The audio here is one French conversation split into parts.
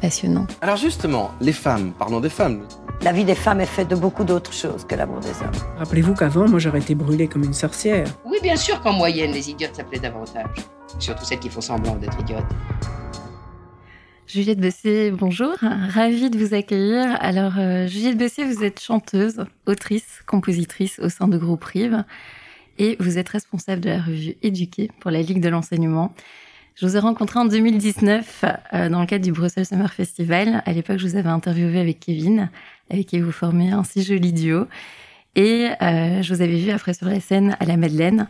passionnant. Alors justement, les femmes, parlons des femmes. La vie des femmes est faite de beaucoup d'autres choses que l'amour des hommes. Rappelez-vous qu'avant, moi, j'aurais été brûlée comme une sorcière. Oui, bien sûr qu'en moyenne, les idiotes s'appelaient davantage. Surtout celles qui font semblant d'être idiotes. Juliette Bessé, bonjour. Ravie de vous accueillir. Alors, euh, Juliette Bessé, vous êtes chanteuse, autrice, compositrice au sein de Groupe Rive et vous êtes responsable de la revue Éduquée pour la Ligue de l'enseignement. Je vous ai rencontré en 2019 euh, dans le cadre du Brussels Summer Festival. À l'époque, je vous avais interviewé avec Kevin, avec qui vous formez un si joli duo. Et euh, je vous avais vu après sur la scène à la Madeleine.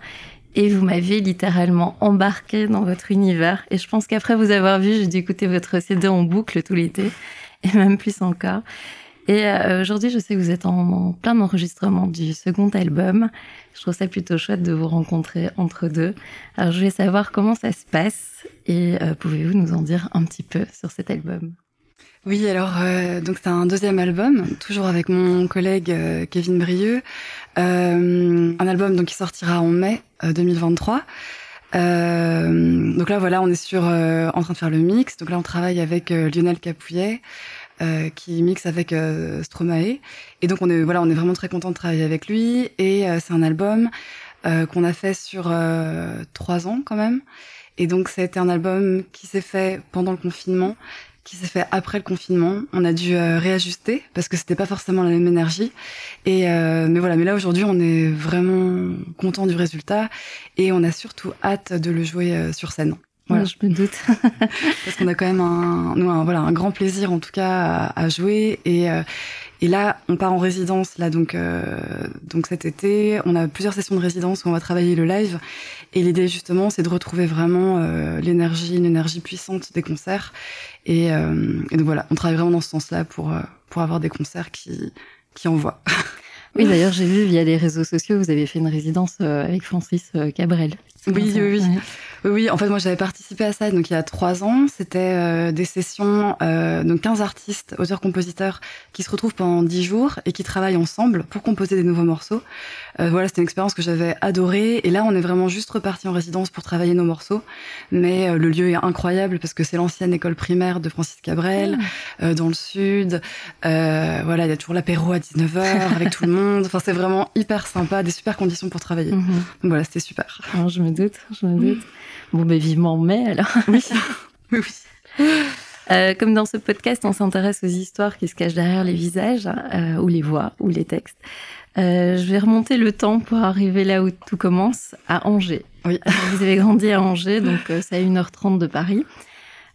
Et vous m'avez littéralement embarqué dans votre univers. Et je pense qu'après vous avoir vu, j'ai dû écouter votre CD en boucle tout l'été. Et même plus encore. Et euh, aujourd'hui, je sais que vous êtes en, plein enregistrement du second album. Je trouve ça plutôt chouette de vous rencontrer entre deux. Alors, je voulais savoir comment ça se passe et euh, pouvez-vous nous en dire un petit peu sur cet album? Oui, alors euh, donc c'est un deuxième album, toujours avec mon collègue Kevin Brieux, un album donc qui sortira en mai 2023. donc là voilà, on est sur en train de faire le mix. Donc là on travaille avec Lionel Capouillet, euh, qui mixe avec euh, Stromae. Et donc on est voilà, on est vraiment très content de travailler avec lui. Et euh, c'est un album euh, qu'on a fait sur trois ans quand même. Et donc ça a été un album qui s'est fait pendant le confinement, qui s'est fait après le confinement. On a dû réajuster parce que c'était pas forcément la même énergie. Et mais voilà, mais là aujourd'hui on est vraiment content du résultat et on a surtout hâte de le jouer sur scène. Voilà. je me doute. Parce qu'on a quand même un, nous, un, voilà, un grand plaisir en tout cas à, jouer. Et, euh, et là, on part en résidence là donc euh, donc cet été. On a plusieurs sessions de résidence où on va travailler le live. Et l'idée justement, c'est de retrouver vraiment euh, l'énergie, une énergie puissante des concerts. Et, et, donc voilà, on travaille vraiment dans ce sens-là pour pour avoir des concerts qui qui envoient. Oui, d'ailleurs, j'ai vu via les réseaux sociaux, vous avez fait une résidence avec Francis Cabrel. Oui, oui, oui. Oui, en fait, moi, j'avais participé à ça donc il y a trois ans. C'était euh, des sessions, euh, donc 15 artistes, auteurs-compositeurs, qui se retrouvent pendant 10 jours et qui travaillent ensemble pour composer des nouveaux morceaux. Euh, voilà, c'était une expérience que j'avais adorée. Et là, on est vraiment juste reparti en résidence pour travailler nos morceaux. Mais le lieu est incroyable parce que c'est l'ancienne école primaire de Francis Cabrel, ah. dans le sud. voilà, il y a toujours l'apéro à 19h avec tout le monde. Enfin, c'est vraiment hyper sympa, des super conditions pour travailler. Mhm. Donc voilà, c'était super. Alors, je me doute, je me doute. Bon, mais vivement mai alors. Oui. oui. Euh, comme dans ce podcast, on s'intéresse aux histoires qui se cachent derrière les visages, euh, ou les voix, ou les textes. Euh, je vais remonter le temps pour arriver là où tout commence, à Angers. Oui. vous avez grandi à Angers, donc c'est à 1h30 de Paris.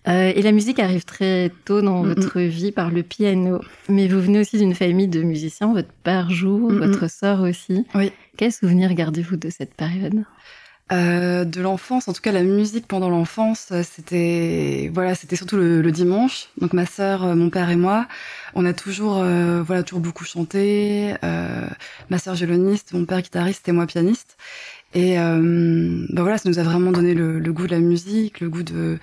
et la musique arrive très tôt dans votre vie par le piano. Mais vous venez aussi d'une famille de musiciens. Votre père joue, votre sœur aussi. Oui. Quels souvenirs gardez-vous de cette période? Euh, de l'enfance, en tout cas la musique pendant l'enfance, euh, c'était voilà, c'était surtout le, dimanche. Donc ma sœur, euh, mon père et moi, on a toujours voilà toujours beaucoup chanté. ma sœur violoniste, mon père guitariste et moi pianiste. Et bah voilà, ça nous a vraiment donné le, le, goût de la musique, le goût de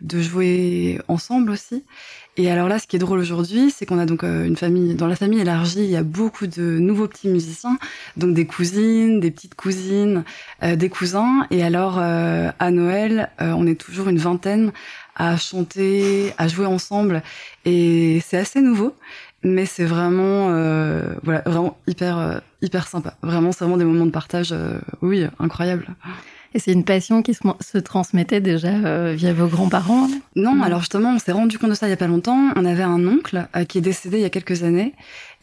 de jouer ensemble aussi. Et alors là, ce qui est drôle aujourd'hui, c'est qu'on a donc euh, une famille, dans la famille élargie, il y a beaucoup de nouveaux petits musiciens, donc des cousines, des petites cousines, euh, des cousins. Et alors, euh, à Noël, on est toujours une vingtaine à chanter, à jouer ensemble. Et c'est assez nouveau, mais c'est vraiment, voilà, vraiment hyper, hyper sympa. Vraiment, c'est vraiment des moments de partage, oui, incroyables. Et c'est une passion qui se, transmettait déjà euh, via vos grands-parents Non, alors justement, on s'est rendu compte de ça il y a pas longtemps. On avait un oncle euh, qui est décédé il y a quelques années.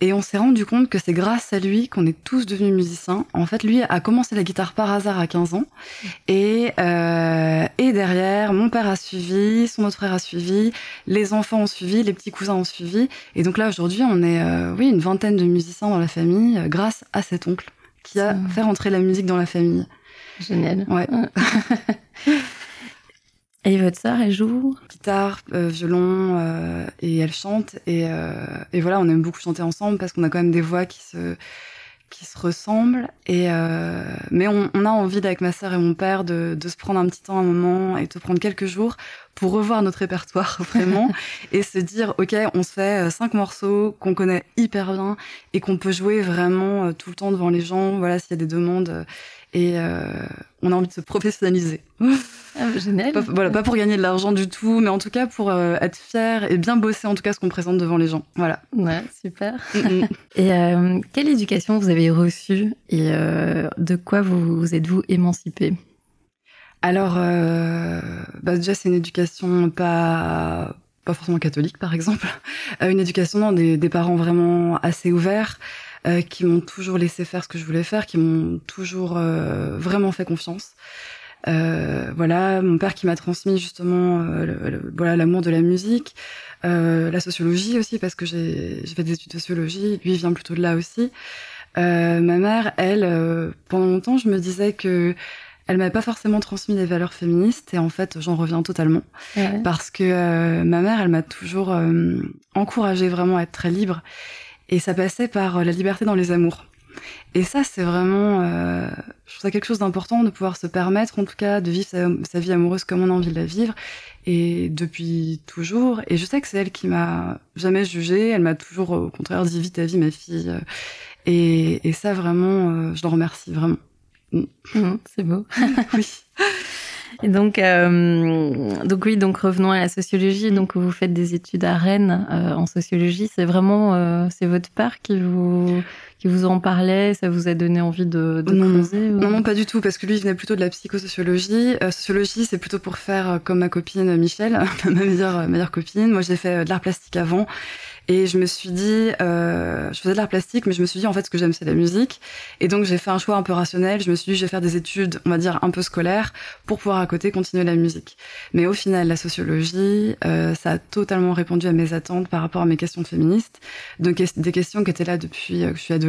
Et on s'est rendu compte que c'est grâce à lui qu'on est tous devenus musiciens. En fait, lui a commencé la guitare par hasard à 15 ans. Et, euh, et derrière, mon père a suivi, son autre frère a suivi, les enfants ont suivi, les petits cousins ont suivi. Et donc là, aujourd'hui, on est oui, une vingtaine de musiciens dans la famille grâce à cet oncle qui a fait rentrer la musique dans la famille. Génial. Ouais. et votre sœur, elle joue? Guitare, euh, violon, euh, et elle chante. Et, euh, et, voilà, on aime beaucoup chanter ensemble parce qu'on a quand même des voix qui se, qui se ressemblent. Et, mais on, on, a envie, avec ma sœur et mon père, de, de, se prendre un petit temps, un moment, et de prendre quelques jours pour revoir notre répertoire vraiment et se dire ok on se fait cinq morceaux qu'on connaît hyper bien et qu'on peut jouer vraiment tout le temps devant les gens voilà s'il y a des demandes et euh, on a envie de se professionnaliser. Ah, génial. Pas, voilà, pas pour gagner de l'argent du tout, mais en tout cas pour euh, être fier et bien bosser en tout cas ce qu'on présente devant les gens. Voilà. Ouais, super. Mm, mm. et euh, quelle éducation vous avez reçue et de quoi vous, vous êtes-vous émancipé Alors, bah déjà c'est une éducation pas pas forcément catholique par exemple, une éducation des, des parents vraiment assez ouverts. Euh, qui m'ont toujours laissé faire ce que je voulais faire, qui m'ont toujours euh, vraiment fait confiance. Euh, voilà, mon père qui m'a transmis justement voilà l'amour de la musique, la sociologie aussi parce que j'ai fait des études de sociologie. Lui vient plutôt de là aussi. ma mère, elle, pendant longtemps, je me disais que elle m'avait pas forcément transmis des valeurs féministes et en fait j'en reviens totalement parce que ma mère elle m'a toujours euh, encouragée vraiment à être très libre et ça passait par euh, la liberté dans les amours. Et ça, c'est vraiment, euh, je trouve ça quelque chose d'important de pouvoir se permettre, en tout cas, de vivre sa, vie amoureuse comme on a envie de la vivre, et depuis toujours. Et je sais que c'est elle qui m'a jamais jugée. Elle m'a toujours, au contraire, dit vite ta vie, ma fille. Et, et ça, vraiment, euh, je l'en remercie vraiment. Mm. Mm, c'est beau. oui. Et donc, euh, donc oui, donc revenons à la sociologie. Donc vous faites des études à Rennes euh, en sociologie. C'est vraiment, euh, c'est votre père qui vous qui vous en parlait. Ça vous a donné envie de, de non, creuser non, non, pas du tout, parce que lui il venait plutôt de la psychosociologie. sociologie, c'est plutôt pour faire comme ma copine Michel, ma meilleure meilleure copine. Moi, j'ai fait de l'art plastique avant. Et je me suis dit, euh, je faisais de l'art plastique, mais je me suis dit, en fait, ce que j'aime, c'est la musique. Et donc, j'ai fait un choix un peu rationnel. Je me suis dit, je vais faire des études, on va dire, un peu scolaires, pour pouvoir à côté continuer la musique. Mais au final, la sociologie, euh, ça a totalement répondu à mes attentes par rapport à mes questions féministes. Donc, des questions qui étaient là depuis euh, que je suis adolescente.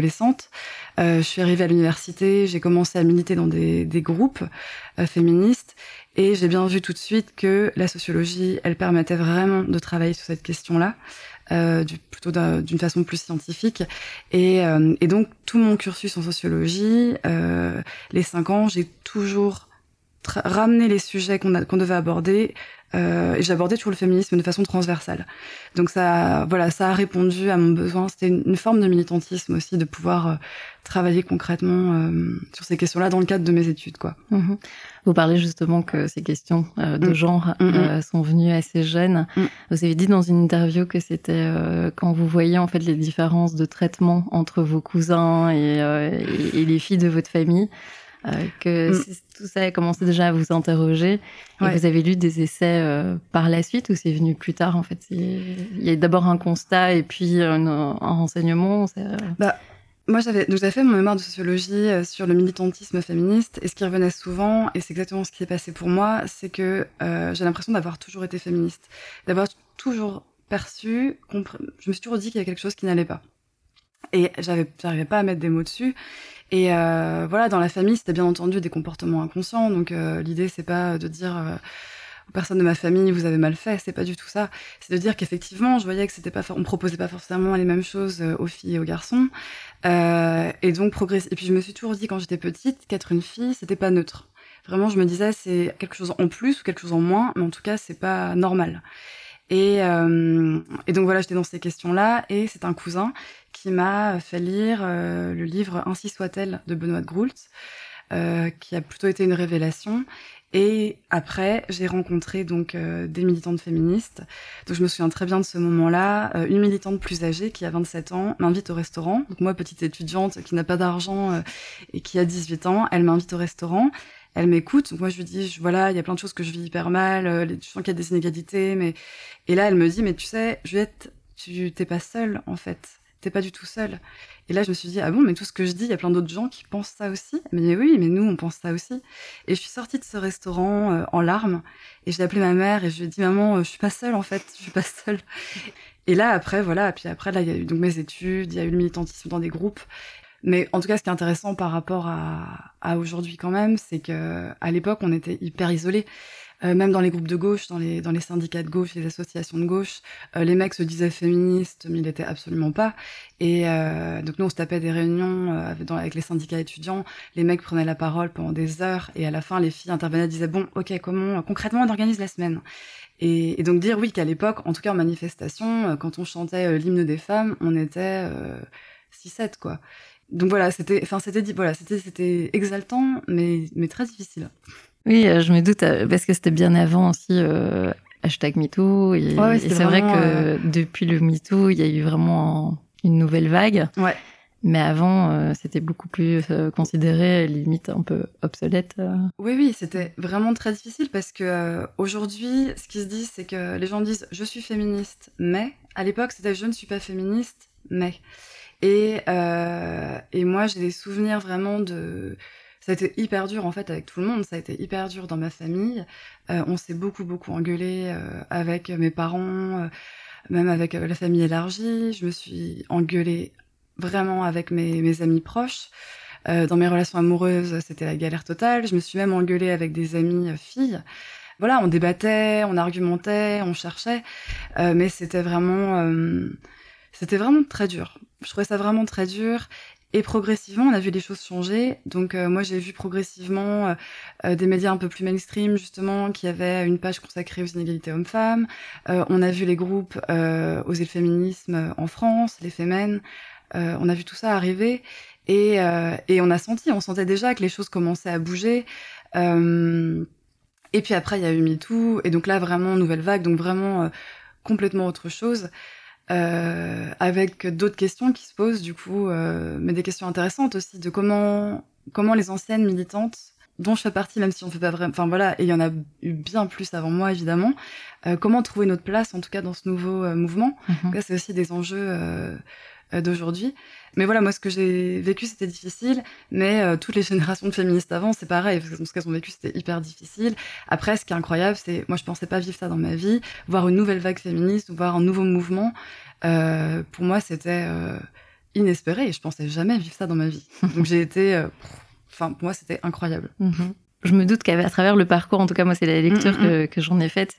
Euh, je suis arrivée à l'université, j'ai commencé à militer dans des, groupes euh, féministes. Et j'ai bien vu tout de suite que la sociologie, elle permettait vraiment de travailler sur cette question-là euh, du, plutôt d'une façon plus scientifique. Et, donc tout mon cursus en sociologie, les cinq ans, j'ai toujours ramené les sujets qu'on devait aborder euh, et j'abordais toujours le féminisme de façon transversale. Donc ça, voilà, ça a répondu à mon besoin. C'était une, forme de militantisme aussi de pouvoir euh, travailler concrètement euh, sur ces questions-là dans le cadre de mes études, quoi. Mhm. Vous parlez justement que ces questions euh, de mm. genre mm, mm. sont venues assez jeunes. Vous avez dit dans une interview que c'était quand vous voyez en fait les différences de traitement entre vos cousins et, et, et les filles de votre famille. Euh, que mm. tout ça a commencé déjà à vous interroger. Et vous avez lu des essais euh, par la suite ou c'est venu plus tard en fait? Il y a d'abord un constat et puis un, un renseignement euh bah, moi, j'avais j'avais fait mon mémoire de sociologie sur le militantisme féministe et ce qui revenait souvent et c'est exactement ce qui s'est passé pour moi, c'est que j'ai l'impression d'avoir toujours été féministe, d'avoir toujours perçu, je me suis toujours dit qu'il y a quelque chose qui n'allait pas. Et j'arrivais pas à mettre des mots dessus et euh, voilà, dans la famille, c'était bien entendu des comportements inconscients. Donc euh, l'idée, c'est pas de dire euh, aux personnes de ma famille, vous avez mal fait. C'est pas du tout ça. C'est de dire qu'effectivement, je voyais que c'était pas, on proposait pas forcément les mêmes choses aux filles et aux garçons. et donc progresser. Et puis je me suis toujours dit quand j'étais petite qu'être une fille, c'était pas neutre. Vraiment, je me disais c'est quelque chose en plus ou quelque chose en moins, mais en tout cas, c'est pas normal. Et, euh, et, donc voilà, j'étais dans ces questions-là, et c'est un cousin qui m'a fait lire euh, le livre Ainsi soit-elle de Benoît de Groult, euh, qui a plutôt été une révélation. Et après, j'ai rencontré donc euh, des militantes féministes. Donc je me souviens très bien de ce moment-là. Euh, une militante plus âgée qui a 27 ans m'invite au restaurant. Donc moi, petite étudiante qui n'a pas d'argent et qui a 18 ans, elle m'invite au restaurant. Elle m'écoute. Moi, je lui dis, voilà, il y a plein de choses que je vis hyper mal. euh, Je sens qu'il y a des inégalités, mais et là, elle me dit, mais tu sais, Juliette, tu t'es pas seule en fait. T'es pas du tout seule. Et là, je me suis dit, ah bon, mais tout ce que je dis, il y a plein d'autres gens qui pensent ça aussi. Elle me dit, oui, mais nous, on pense ça aussi. Et je suis sortie de ce restaurant euh, en larmes. Et j'ai appelé ma mère et je lui ai dit, maman, euh, je suis pas seule en fait. Je suis pas seule. Et là, après, voilà. Puis après, là, il y a eu donc mes études, il y a eu le militantisme dans des groupes. Mais en tout cas, ce qui est intéressant par rapport à, aujourd'hui quand même, c'est que à l'époque, on était hyper isolés. Euh, même dans les groupes de gauche, dans les, dans les syndicats de gauche, les associations de gauche, euh, les mecs se disaient féministes, mais ils l'étaient absolument pas. Et euh, donc nous, on se tapait des réunions avec, les syndicats étudiants. Les mecs prenaient la parole pendant des heures, et à la fin, les filles intervenaient, disaient bon, ok, comment concrètement on organise la semaine? Et, et donc dire oui qu'à l'époque, en tout cas en manifestation, quand on chantait l'hymne des femmes, on était euh, 6-7 quoi. Donc voilà, c'était, enfin c'était voilà, c'était, c'était exaltant, mais mais très difficile. Oui, euh, je me doute, euh, parce que c'était bien avant aussi euh, hashtag MeToo. Et, Ouais, ouais, et c'était c'est vrai que euh, depuis le MeToo, il y a eu vraiment une nouvelle vague. Ouais. Mais avant, euh, c'était beaucoup plus considéré, limite un peu obsolète. Oui, oui, c'était vraiment très difficile parce que aujourd'hui, ce qui se dit, c'est que les gens disent je suis féministe, mais à l'époque, c'était je ne suis pas féministe, mais. Et, euh, et moi, j'ai des souvenirs vraiment de. Ça a été hyper dur en fait avec tout le monde, ça a été hyper dur dans ma famille. Euh, on s'est beaucoup, beaucoup engueulé euh, avec mes parents, euh, même avec euh, la famille élargie. Je me suis engueulée vraiment avec mes, mes amis proches. Euh, dans mes relations amoureuses, c'était la galère totale. Je me suis même engueulée avec des amies euh, filles. Voilà, on débattait, on argumentait, on cherchait, euh, mais c'était vraiment, c'était vraiment très dur. Je trouvais ça vraiment très dur. Et progressivement, on a vu les choses changer. Donc euh, moi, j'ai vu progressivement euh, euh, des médias un peu plus mainstream, justement, qui avaient une page consacrée aux inégalités hommes-femmes. Euh, on a vu les groupes euh, Oser le féminisme euh, en France, les. Euh, on a vu tout ça arriver. Et, et on a senti, on sentait déjà que les choses commençaient à bouger. Et puis après, il y a eu MeToo. Et donc là, vraiment, nouvelle vague. Donc vraiment complètement autre chose. Euh, avec d'autres questions qui se posent, du coup, euh, mais des questions intéressantes aussi de comment, comment les anciennes militantes dont je fais partie, même si on fait pas vraiment, enfin voilà, et il y en a eu bien plus avant moi évidemment. Euh, comment trouver notre place, en tout cas dans ce nouveau euh, mouvement. Là, c'est aussi des enjeux euh, euh, d'aujourd'hui. Mais voilà, moi, ce que j'ai vécu, c'était difficile. Mais euh, toutes les générations de féministes avant, c'est pareil. Parce que ce qu'elles ont vécu, c'était hyper difficile. Après, ce qui est incroyable, c'est, moi, je pensais pas vivre ça dans ma vie. Voir une nouvelle vague féministe, ou voir un nouveau mouvement, euh, pour moi, c'était euh, inespéré. Et je pensais jamais vivre ça dans ma vie. Donc, j'ai été, enfin, pour moi, c'était incroyable. Mhm. Je me doute qu'à travers le parcours, en tout cas moi c'est la lecture Mm, mm, que, que j'en ai faite,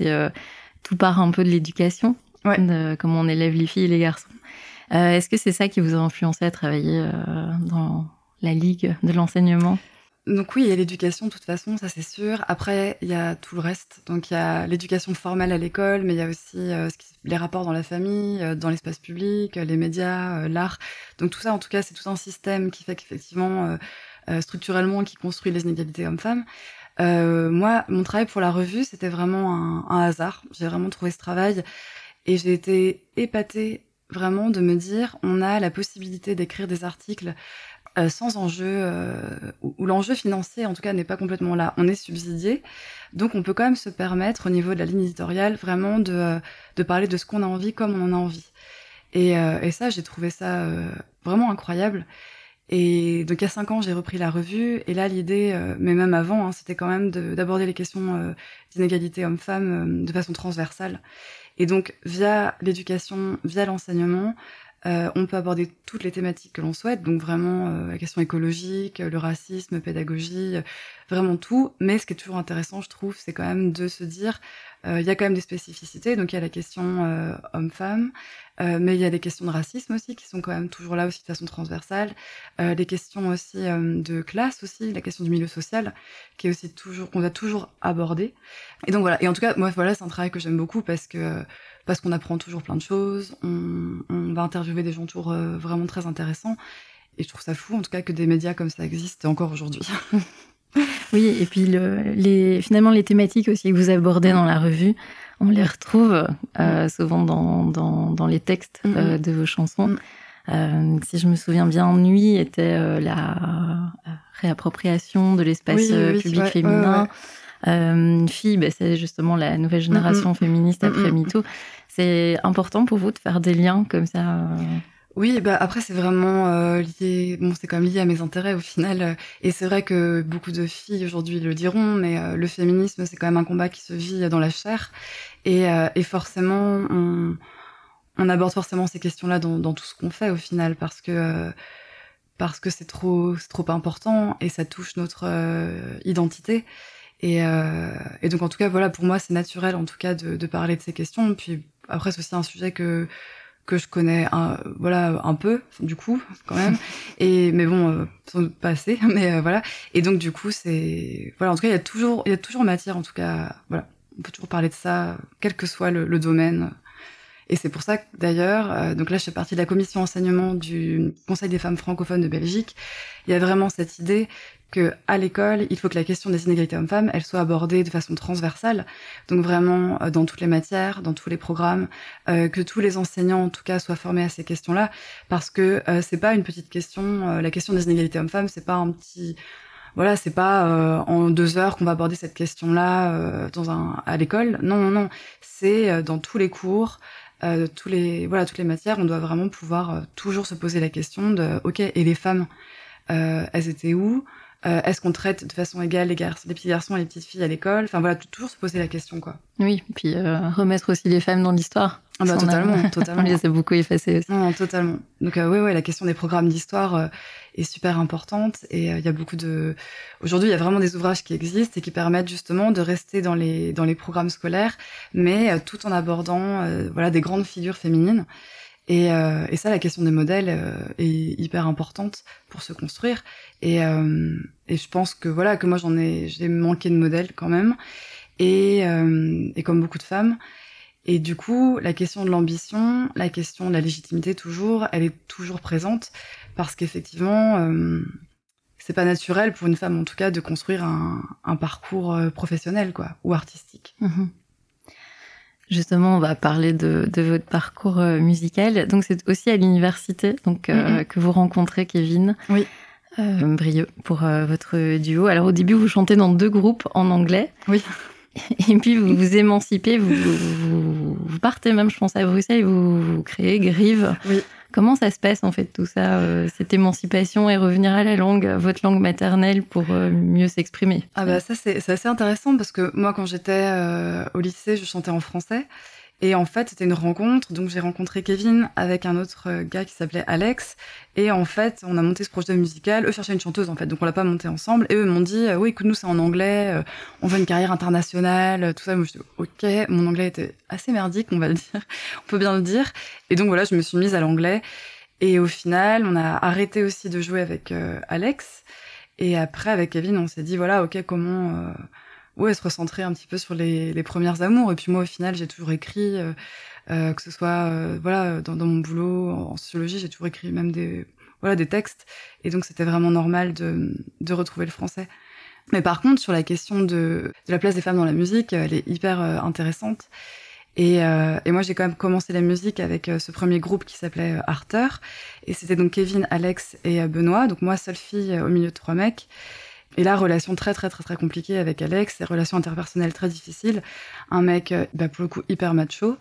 tout part un peu de l'éducation, Ouais. de comment on élève les filles et les garçons. Euh, Est-ce que c'est ça qui vous a influencé à travailler euh, dans la ligue de l'enseignement? Donc oui, il y a l'éducation de toute façon, ça c'est sûr. Après, il y a tout le reste. Donc il y a l'éducation formelle à l'école, mais il y a aussi euh, les rapports dans la famille, dans l'espace public, les médias, l'art. Donc tout ça, en tout cas, c'est tout un système qui fait qu'effectivement, structurellement, qui construit les inégalités hommes-femmes. Moi, mon travail pour la revue, c'était vraiment un, un hasard. J'ai vraiment trouvé ce travail et j'ai été épatée vraiment de me dire, on a la possibilité d'écrire des articles euh, sans enjeu, euh, où, l'enjeu financier en tout cas n'est pas complètement là. On est subsidié, donc on peut quand même se permettre au niveau de la ligne éditoriale vraiment de, euh, de parler de ce qu'on a envie comme on en a envie. Et, euh, et ça, j'ai trouvé ça vraiment incroyable. Et donc il y a cinq ans, j'ai repris la revue, et là l'idée, euh, mais même avant, hein, c'était quand même de- d'aborder les questions euh, d'inégalité homme-femme euh, de façon transversale. Et donc via l'éducation, via l'enseignement, on peut aborder toutes les thématiques que l'on souhaite, donc vraiment la question écologique, le racisme, pédagogie, vraiment tout. Mais ce qui est toujours intéressant, je trouve, c'est quand même de se dire, il y a quand même des spécificités. Donc il y a la question euh, homme-femme, euh, mais il y a des questions de racisme aussi qui sont quand même toujours là aussi de façon transversale. Euh, les questions aussi euh, de classe aussi, la question du milieu social, qui est aussi toujours qu'on doit toujours aborder. Et donc voilà. Et en tout cas, moi voilà, c'est un travail que j'aime beaucoup parce que parce qu'on apprend toujours plein de choses, on, on va interviewer des gens toujours euh, vraiment très intéressants. Et je trouve ça fou, en tout cas, que des médias comme ça existent encore aujourd'hui. Oui, et puis le, les, finalement les thématiques aussi que vous abordez dans la revue, on les retrouve euh, souvent dans, dans, dans les textes Mhm. euh, de vos chansons. Mhm. Euh, si je me souviens bien, Nuit était la réappropriation de l'espace public féminin. fille, bah, c'est justement la nouvelle génération féministe après MeToo. C'est important pour vous de faire des liens comme ça oui, bah après c'est vraiment euh, lié, bon c'est comme lié à mes intérêts au final, euh, et c'est vrai que beaucoup de filles aujourd'hui le diront, mais euh, le féminisme c'est quand même un combat qui se vit dans la chair, et, et forcément on, on, aborde forcément ces questions-là dans, dans, tout ce qu'on fait au final, parce que parce que c'est trop c'est trop important et ça touche notre identité. Et, et, donc en tout cas voilà pour moi c'est naturel en tout cas de, de parler de ces questions. Puis après c'est aussi un sujet que que je connais un, voilà un peu du coup quand même. Et mais bon euh, pas assez mais euh, voilà. Et donc du coup c'est voilà en tout cas il y a toujours il y a toujours matière en tout cas voilà. On peut toujours parler de ça quel que soit le, domaine. Et c'est pour ça que d'ailleurs euh, donc là je fais partie de la commission enseignement du Conseil des femmes francophones de Belgique. Il y a vraiment cette idée que à l'école, il faut que la question des inégalités hommes-femmes, elle soit abordée de façon transversale, donc vraiment euh, dans toutes les matières, dans tous les programmes, euh, que tous les enseignants en tout cas soient formés à ces questions-là, parce que euh, c'est pas une petite question. la question des inégalités hommes-femmes, c'est pas un petit voilà, c'est pas en deux heures qu'on va aborder cette question-là dans un à l'école. Non, non, non, c'est dans tous les cours, tous les voilà, toutes les matières, on doit vraiment pouvoir toujours se poser la question de ok, et les femmes, elles étaient où? Euh, est-ce qu'on traite de façon égale les, garçons, les petits garçons et les petites filles à l'école? Enfin voilà, toujours se poser la question quoi. Oui, puis euh, remettre aussi les femmes dans l'histoire. Ah bah, totalement, totalement. On les a beaucoup effacées aussi. Non, totalement. Donc euh, oui, oui, la question des programmes d'histoire est super importante et il y a beaucoup de. Aujourd'hui, il y a vraiment des ouvrages qui existent et qui permettent justement de rester dans les dans les programmes scolaires, mais tout en abordant voilà des grandes figures féminines. Et, euh, et, ça, la question des modèles euh, est hyper importante pour se construire. Et, euh, et je pense que voilà que moi j'en ai, j'ai manqué de modèles quand même. Et, euh, et comme beaucoup de femmes. Et du coup, la question de l'ambition, la question de la légitimité toujours, elle est toujours présente parce qu'effectivement, euh, c'est pas naturel pour une femme en tout cas de construire un, un parcours professionnel quoi ou artistique. Mmh Justement, on va parler de, de votre parcours euh, musical. Donc, c'est aussi à l'université donc euh, que vous rencontrez Kevin. Oui. Euh, Brieux pour euh, votre duo. Alors, au début, vous chantez dans deux groupes en anglais. Oui. Et puis, vous vous émancipez, vous, vous, vous partez même, je pense, à Bruxelles, vous, vous créez Grive. Oui. Comment ça se passe en fait tout ça, euh, cette émancipation et revenir à la langue, votre langue maternelle pour euh, mieux s'exprimer? Ah bah ça c'est assez intéressant parce que moi quand j'étais euh, au lycée je chantais en français et en fait, c'était une rencontre. Donc, j'ai rencontré Kevin avec un autre euh, gars qui s'appelait Alex. Et en fait, on a monté ce projet musical. Eux cherchaient une chanteuse, en fait. Donc, on l'a pas monté ensemble. Et eux m'ont dit, euh, oui, écoute, nous, c'est en anglais. Euh, on veut une carrière internationale, tout ça. Moi, je dis, OK. Mon anglais était assez merdique, on va le dire. on peut bien le dire. Et donc, voilà, je me suis mise à l'anglais. Et au final, on a arrêté aussi de jouer avec Alex. Et après, avec Kevin, on s'est dit, voilà, OK, comment ouais, se recentrer un petit peu sur les, les premières amours. Et puis moi, au final, j'ai toujours écrit, euh, euh, que ce soit euh, voilà dans, dans, mon boulot en sociologie, j'ai toujours écrit même des voilà des textes. Et donc c'était vraiment normal de, de retrouver le français. Mais par contre, sur la question de, de la place des femmes dans la musique, elle est hyper intéressante. Et, euh, et, moi, j'ai quand même commencé la musique avec ce premier groupe qui s'appelait Arter. Et c'était donc Kevin, Alex et Benoît. Donc moi, seule fille au milieu de trois mecs. Et là, relation très très très très compliquée avec Alex, relation interpersonnelle très difficile. Un mec, euh, bah, pour le coup, hyper macho.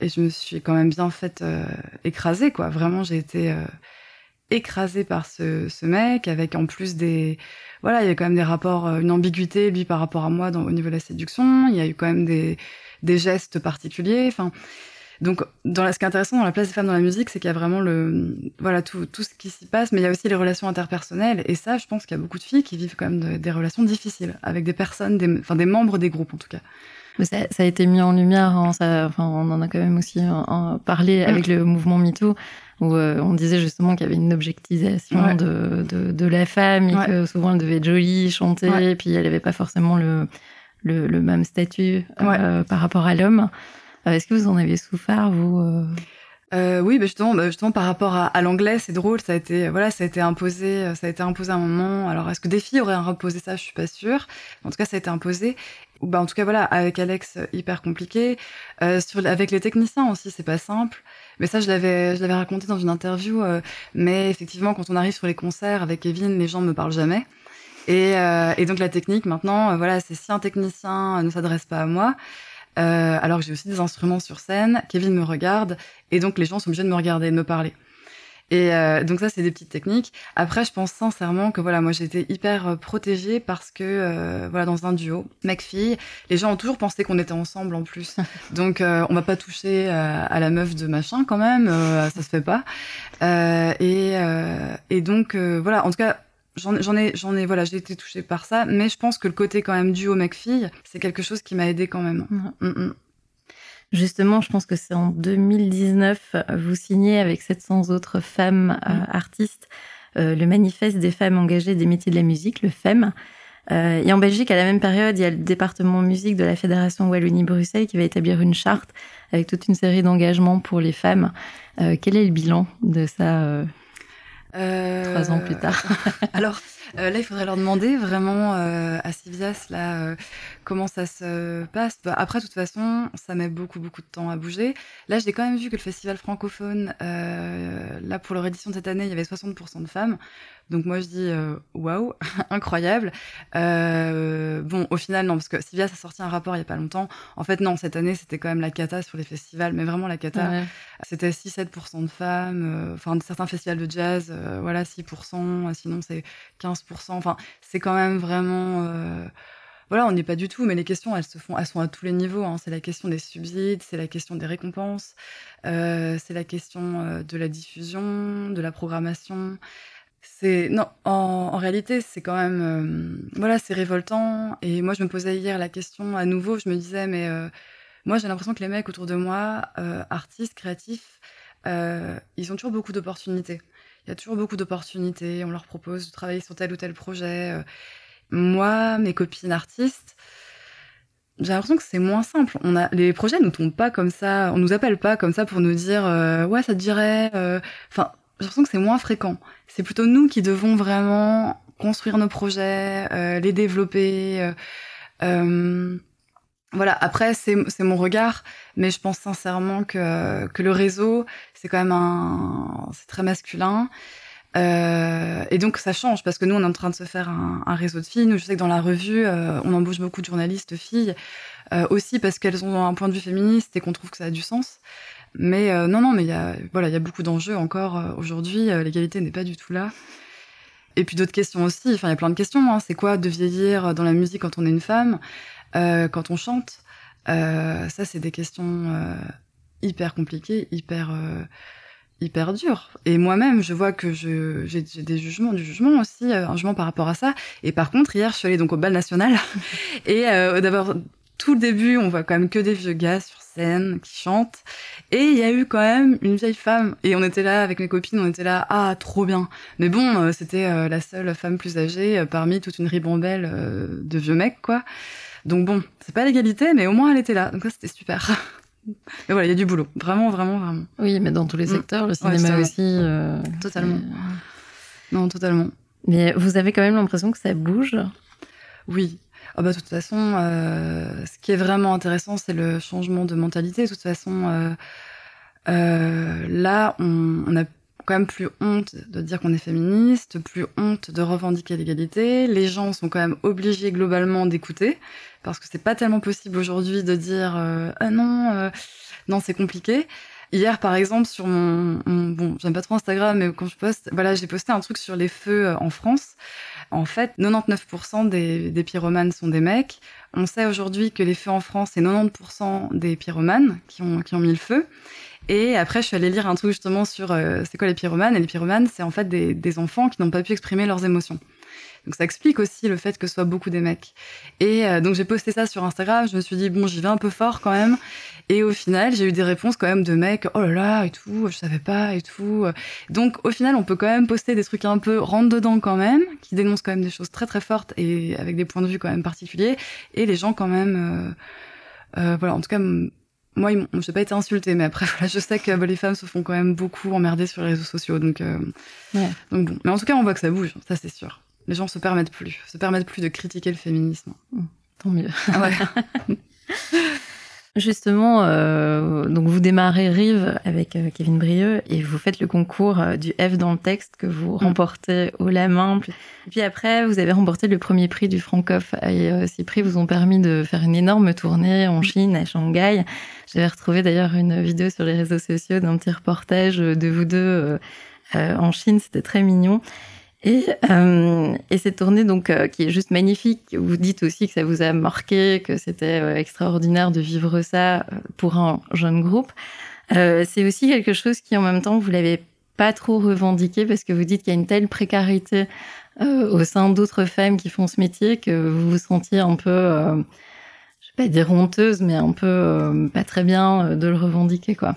Et je me suis quand même bien faite euh, écraser, quoi. Vraiment, j'ai été euh, écrasée par ce, ce, mec, avec en plus des... Voilà, il y a quand même des rapports, une ambiguïté, lui, par rapport à moi au niveau de la séduction. Il y a eu quand même des, des gestes particuliers. Enfin, donc, dans ce qui est intéressant dans la place des femmes dans la musique, c'est qu'il y a vraiment le, voilà, tout, tout ce qui s'y passe, mais il y a aussi les relations interpersonnelles. Et ça, je pense qu'il y a beaucoup de filles qui vivent quand même des relations difficiles avec des personnes, des, enfin, des membres des groupes en tout cas. Ça, ça, a été mis en lumière, hein, ça, enfin, on en a quand même aussi hein, parlé avec le mouvement MeToo, où euh, on disait justement qu'il y avait une objectisation de, de, de, la femme et que souvent elle devait être jolie, chanter, et puis elle n'avait pas forcément le, le, le même statut euh, par rapport à l'homme. Euh, est-ce que vous en avez souffert, vous euh euh, oui, bah justement, bah justement, par rapport à, l'anglais, c'est drôle. Ça a été, voilà, ça a été imposé, ça a été imposé à un moment. Alors, est-ce que des filles auraient imposé ça? Je suis pas sûre. En tout cas, ça a été imposé. Bah, en tout cas, voilà, avec Alex, hyper compliqué. Avec les techniciens aussi, c'est pas simple. Mais ça, je l'avais, je l'avais raconté dans une interview. mais effectivement, quand on arrive sur les concerts avec Kevin, les gens me parlent jamais. Et, donc la technique maintenant, voilà, c'est si un technicien ne s'adresse pas à moi, euh, alors j'ai aussi des instruments sur scène, Kevin me regarde, et donc les gens sont obligés de me regarder, de me parler. Et euh, donc ça, c'est des petites techniques. Après, je pense sincèrement que voilà, moi j'ai été hyper euh, protégée parce que euh, voilà, dans un duo, mec-fille, les gens ont toujours pensé qu'on était ensemble en plus. donc euh, on va pas toucher euh, à la meuf de machin quand même, ça se fait pas. et, et donc voilà, en tout cas. J'en ai, j'en ai, voilà, j'ai été touchée par ça, mais je pense que le côté quand même duo mec-fille, c'est quelque chose qui m'a aidé quand même. Mm -hmm. Justement, je pense que c'est en 2019, vous signez avec 700 autres femmes euh, artistes euh, le manifeste des femmes engagées des métiers de la musique, le FEM. Euh, et en Belgique, à la même période, il y a le département musique de la Fédération Wallonie-Bruxelles qui va établir une charte avec toute une série d'engagements pour les femmes. Quel est le bilan de ça trois ans plus tard Alors, euh, là, il faudrait leur demander vraiment euh, à Civias là euh, comment ça se passe. Bah, après, de toute façon, ça met beaucoup beaucoup de temps à bouger. Là, j'ai quand même vu que le festival francophone, euh, là pour leur édition de cette année, il y avait 60% de femmes. Donc moi je dis euh, waouh, incroyable. Euh, bon, au final non, parce que Civias a sorti un rapport il y a pas longtemps. En fait non, cette année c'était quand même la cata sur les festivals, mais vraiment la cata. Ouais. C'était 6-7% de femmes. Enfin certains festivals de jazz, voilà 6%. Sinon c'est 15%. Enfin c'est quand même vraiment voilà, on n'est pas du tout, mais les questions, elles se font, elles sont à tous les niveaux. Hein. C'est la question des subsides, c'est la question des récompenses, euh, c'est la question euh, de la diffusion, de la programmation. C'est non, en, réalité, c'est quand même, euh, voilà, c'est révoltant. Et moi, je me posais hier la question à nouveau. Je me disais, mais euh, moi, j'ai l'impression que les mecs autour de moi, euh, artistes, créatifs, ils ont toujours beaucoup d'opportunités. Il y a toujours beaucoup d'opportunités. On leur propose de travailler sur tel ou tel projet moi, mes copines artistes, j'ai l'impression que c'est moins simple. On a les projets nous tombent pas comme ça, on nous appelle pas comme ça pour nous dire ouais ça te dirait. Euh... J'ai l'impression que c'est moins fréquent. C'est plutôt nous qui devons vraiment construire nos projets, euh, les développer. Euh, euh, voilà. Après c'est mon regard, mais je pense sincèrement que que le réseau c'est quand même un c'est très masculin. Et donc ça change parce que nous on est en train de se faire un, réseau de filles. Nous je sais que dans la revue on embauche beaucoup de journalistes filles aussi parce qu'elles ont un point de vue féministe et qu'on trouve que ça a du sens. Mais euh, non non mais il y a voilà il y a beaucoup d'enjeux encore euh, aujourd'hui. Euh, l'égalité n'est pas du tout là. Et puis d'autres questions aussi. Enfin il y a plein de questions. Hein. C'est quoi de vieillir dans la musique quand on est une femme, quand on chante? Ça c'est des questions hyper compliquées, hyper hyper dur. Et moi-même, je vois que j'ai, des jugements, du jugement aussi, un jugement par rapport à ça. Et par contre, hier, je suis allée donc au bal national. et euh, d'abord, tout le début, on voit quand même que des vieux gars sur scène qui chantent. Et il y a eu quand même une vieille femme. Et on était là avec mes copines, on était là, ah, trop bien. Mais bon, euh, c'était euh, la seule femme plus âgée euh, parmi toute une ribambelle de vieux mecs, quoi. Donc bon, c'est pas l'égalité, mais au moins elle était là. Donc ça, c'était super. Mais voilà, il y a du boulot. Vraiment, vraiment, vraiment. Oui, mais dans tous les secteurs, mmh. le cinéma ouais, aussi. Euh, totalement. Non, totalement. Mais vous avez quand même l'impression que ça bouge? Oui. Oh de toute façon, euh, ce qui est vraiment intéressant, c'est le changement de mentalité. De toute façon, euh, euh, là, on, on a quand même plus honte de dire qu'on est féministe, plus honte de revendiquer l'égalité. Les gens sont quand même obligés globalement d'écouter parce que c'est pas tellement possible aujourd'hui de dire ah non non c'est compliqué. Hier par exemple sur mon, bon j'aime pas trop Instagram mais quand je poste voilà j'ai posté un truc sur les feux en France. En fait 99% des, pyromanes sont des mecs. On sait aujourd'hui que les feux en France c'est 90% des pyromanes qui ont mis le feu. Et après, je suis allée lire un truc justement sur euh, c'est quoi les pyromanes? Et les pyromanes, c'est en fait des enfants qui n'ont pas pu exprimer leurs émotions. Donc ça explique aussi le fait que ce soit beaucoup des mecs. Et euh, donc j'ai posté ça sur Instagram, je me suis dit bon j'y vais un peu fort quand même. Et au final j'ai eu des réponses quand même de mecs oh là là et tout, je savais pas et tout. Donc au final on peut quand même poster des trucs un peu rentre dedans quand même, qui dénoncent quand même des choses très très fortes et avec des points de vue quand même particuliers. Et les gens quand même, euh, euh, voilà en tout cas moi, je n'ai pas été insultée, mais après, voilà, je sais que bah, les femmes se font quand même beaucoup emmerder sur les réseaux sociaux. Donc, euh, ouais. donc bon. Mais en tout cas, on voit que ça bouge, ça c'est sûr les gens se permettent plus, se permettent plus de critiquer le féminisme. Mmh, tant mieux. Ouais. Justement, euh, donc vous démarrez Rive avec euh, Kevin Brieux et vous faites le concours euh, du F dans le texte que vous Mm. remportez au la main. Et puis après, vous avez remporté le premier prix du Francoff et ces prix vous ont permis de faire une énorme tournée en Chine, à Shanghai. J'avais retrouvé d'ailleurs une vidéo sur les réseaux sociaux d'un petit reportage de vous deux en Chine. C'était très mignon. Et, euh, et cette tournée, donc, euh, qui est juste magnifique, vous dites aussi que ça vous a marqué, que c'était euh, extraordinaire de vivre ça euh, pour un jeune groupe. Euh, c'est aussi quelque chose qui, en même temps, vous l'avez pas trop revendiqué parce que vous dites qu'il y a une telle précarité au sein d'autres femmes qui font ce métier que vous vous sentiez un peu, je vais pas dire honteuse, mais un peu pas très bien de le revendiquer, quoi.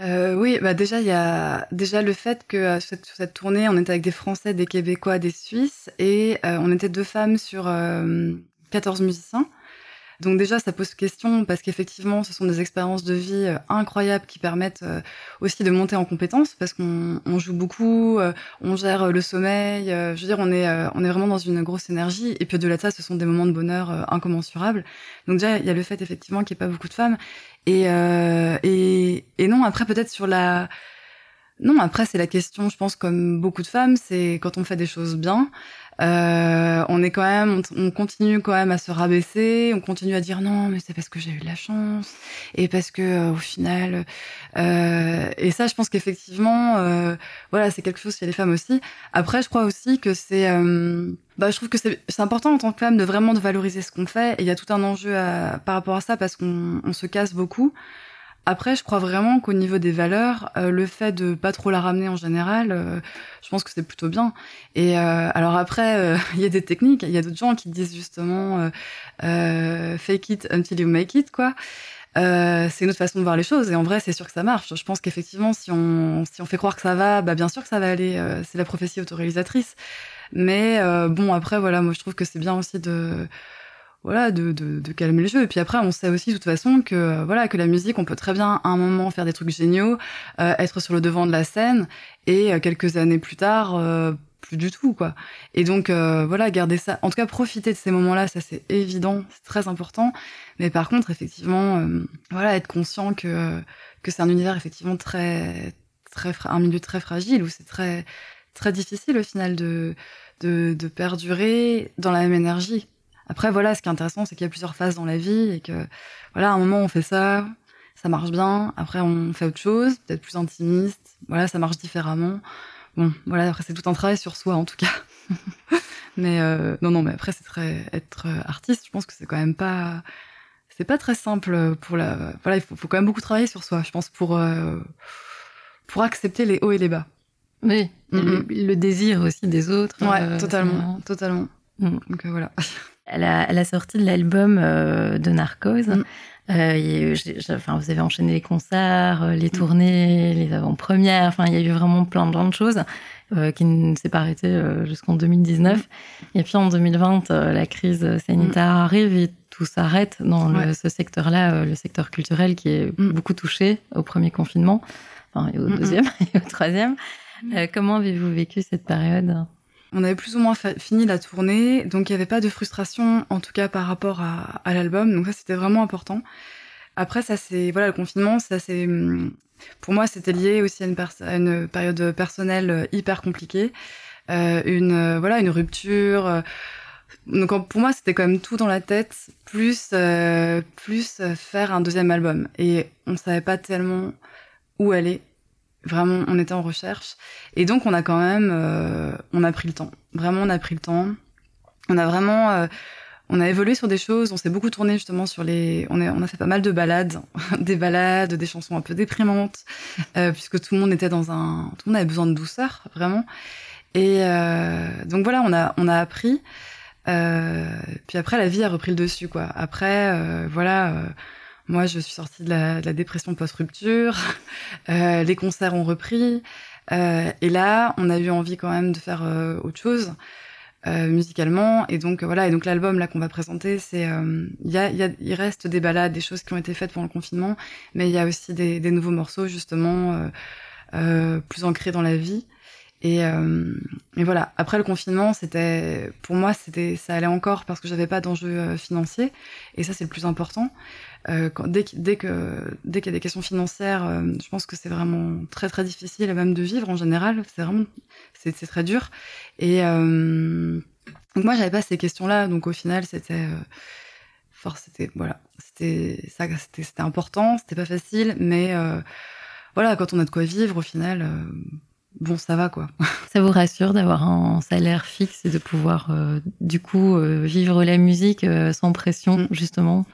Euh, oui, bah déjà il y a déjà le fait que euh, sur cette tournée, on était avec des Français, des Québécois, des Suisses, et euh, on était deux femmes sur euh, 14 musiciens. Donc déjà, ça pose question parce qu'effectivement, ce sont des expériences de vie euh, incroyables qui permettent euh, aussi de monter en compétences parce qu'on on joue beaucoup, euh, on gère le sommeil. je veux dire, on est on est vraiment dans une grosse énergie. Et puis au-delà de ça, ce sont des moments de bonheur incommensurables. Donc déjà, il y a le fait effectivement qu'il n'y ait pas beaucoup de femmes. Et euh, et, et non, après peut-être sur la non, après c'est la question, je pense comme beaucoup de femmes, c'est quand on fait des choses bien, euh, on est quand même, on, on continue quand même à se rabaisser, on continue à dire non, mais c'est parce que j'ai eu de la chance et parce que euh, au final, euh, et ça, je pense qu'effectivement, euh, voilà, c'est quelque chose chez les femmes aussi. Après, je crois aussi que c'est, euh, bah, je trouve que c'est c'est important en tant que femme de vraiment de valoriser ce qu'on fait. Et il y a tout un enjeu à- par rapport à ça parce qu'on on se casse beaucoup. Après, je crois vraiment qu'au niveau des valeurs, euh, le fait de pas trop la ramener en général, euh, je pense que c'est plutôt bien. Et euh, alors après, euh, il y a des techniques, il y a d'autres gens qui disent justement fake it until you make it, quoi. C'est une autre façon de voir les choses et en vrai c'est sûr que ça marche. Je pense qu'effectivement si on si on fait croire que ça va, bah bien sûr que ça va aller. c'est la prophétie autoréalisatrice. Mais bon après voilà moi je trouve que c'est bien aussi de voilà de, de, de calmer le jeu et puis après on sait aussi de toute façon que euh, voilà que la musique on peut très bien à un moment faire des trucs géniaux, euh, être sur le devant de la scène et euh, quelques années plus tard euh, plus du tout quoi. Et donc euh, voilà garder ça, en tout cas profiter de ces moments-là, ça c'est évident, c'est très important. Mais par contre effectivement euh, voilà être conscient que que c'est un univers effectivement très très un milieu très fragile où c'est très très difficile au final de de, de perdurer dans la même énergie. Après, voilà, ce qui est intéressant, c'est qu'il y a plusieurs phases dans la vie et que, voilà, à un moment, on fait ça, ça marche bien. Après, on fait autre chose, peut-être plus intimiste. Voilà, ça marche différemment. Bon, voilà, après, c'est tout un travail sur soi, en tout cas. mais, euh, non, non, mais après, c'est très, être euh, artiste, je pense que c'est quand même pas, c'est pas très simple pour la, voilà, il faut, faut quand même beaucoup travailler sur soi, je pense, pour, euh, pour accepter les hauts et les bas. Oui, le, le désir aussi des autres. Ouais, euh, totalement, totalement. Mm. Donc, voilà. À la, à la sortie de l'album euh, de Narcose, Mm. euh, enfin, vous avez enchaîné les concerts, euh, les tournées, les avant-premières. Enfin, il y a eu vraiment plein, plein de choses euh, qui ne s'est pas arrêté euh, jusqu'en 2019. Et puis en 2020, euh, la crise sanitaire arrive et tout s'arrête dans le- ce secteur-là, euh, le secteur culturel qui est Mm. beaucoup touché au premier confinement, enfin, et au Mm, mm. deuxième et au troisième. Euh, comment avez-vous vécu cette période? On avait plus ou moins fini la tournée, donc il n'y avait pas de frustration, en tout cas par rapport à, l'album. Donc ça, c'était vraiment important. Après, ça c'est voilà le confinement, ça c'est hum, pour moi c'était lié aussi à une, période personnelle hyper compliquée, Euh, une euh, voilà une rupture. euh, donc pour moi c'était quand même tout dans la tête, plus plus faire un deuxième album. Et on savait pas tellement où aller. Vraiment, on était en recherche. Et donc, on a quand même, euh, on a pris le temps. Vraiment, on a pris le temps. On a vraiment, euh, on a évolué sur des choses. On s'est beaucoup tourné justement sur les. On, est, on a fait pas mal de balades, des balades, des chansons un peu déprimantes, euh, puisque tout le monde était dans un, tout le monde avait besoin de douceur, vraiment. Et euh, donc voilà, on a, on a appris. Euh, puis après, la vie a repris le dessus, quoi. Après, euh, voilà. Moi, je suis sortie de la, de la dépression post-rupture. Euh, les concerts ont repris. Euh, et là, on a eu envie quand même de faire euh, autre chose euh, musicalement. Et donc voilà. Et donc l'album là qu'on va présenter, c'est euh, il y a, y a, il reste des balades, des choses qui ont été faites pendant le confinement, mais il y a aussi des, des nouveaux morceaux justement euh, plus ancrés dans la vie. Et, euh, et voilà. Après le confinement, c'était pour moi, c'était ça allait encore parce que j'avais pas d'enjeu euh, financier. Et ça, c'est le plus important. Quand, dès, dès que dès qu'il y a des questions financières, je pense que c'est vraiment très très difficile, même de vivre en général. C'est vraiment c'est très dur. Et donc moi j'avais pas ces questions-là, donc au final c'était c'était voilà, c'était ça, c'était important, c'était pas facile, mais euh, voilà, quand on a de quoi vivre, au final, euh, bon, ça va quoi. Ça vous rassure d'avoir un salaire fixe et de pouvoir euh, du coup vivre la musique sans pression, mm. justement?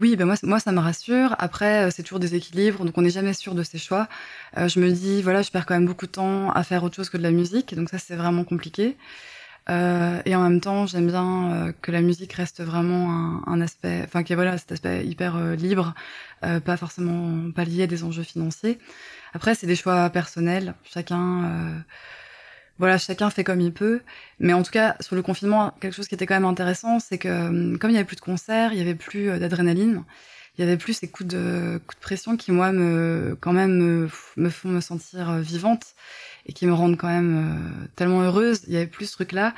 Oui, ben moi, moi, ça me rassure. Après, c'est toujours des équilibres, donc on n'est jamais sûr de ses choix. je me dis, voilà, je perds quand même beaucoup de temps à faire autre chose que de la musique, donc ça, c'est vraiment compliqué. Euh, et en même temps, j'aime bien euh, que la musique reste vraiment un, aspect, enfin qu'il y ait voilà cet aspect hyper euh, libre, euh, pas forcément pas lié à des enjeux financiers. Après, c'est des choix personnels. Chacun, voilà, chacun fait comme il peut. Mais en tout cas, sur le confinement, quelque chose qui était quand même intéressant, c'est que hum, comme il y avait plus de concerts, il y avait plus d'adrénaline. Il y avait plus ces coups de coups de pression qui moi me quand même me, font me sentir vivante et qui me rendent quand même euh, tellement heureuse. Il y avait plus ce truc-là.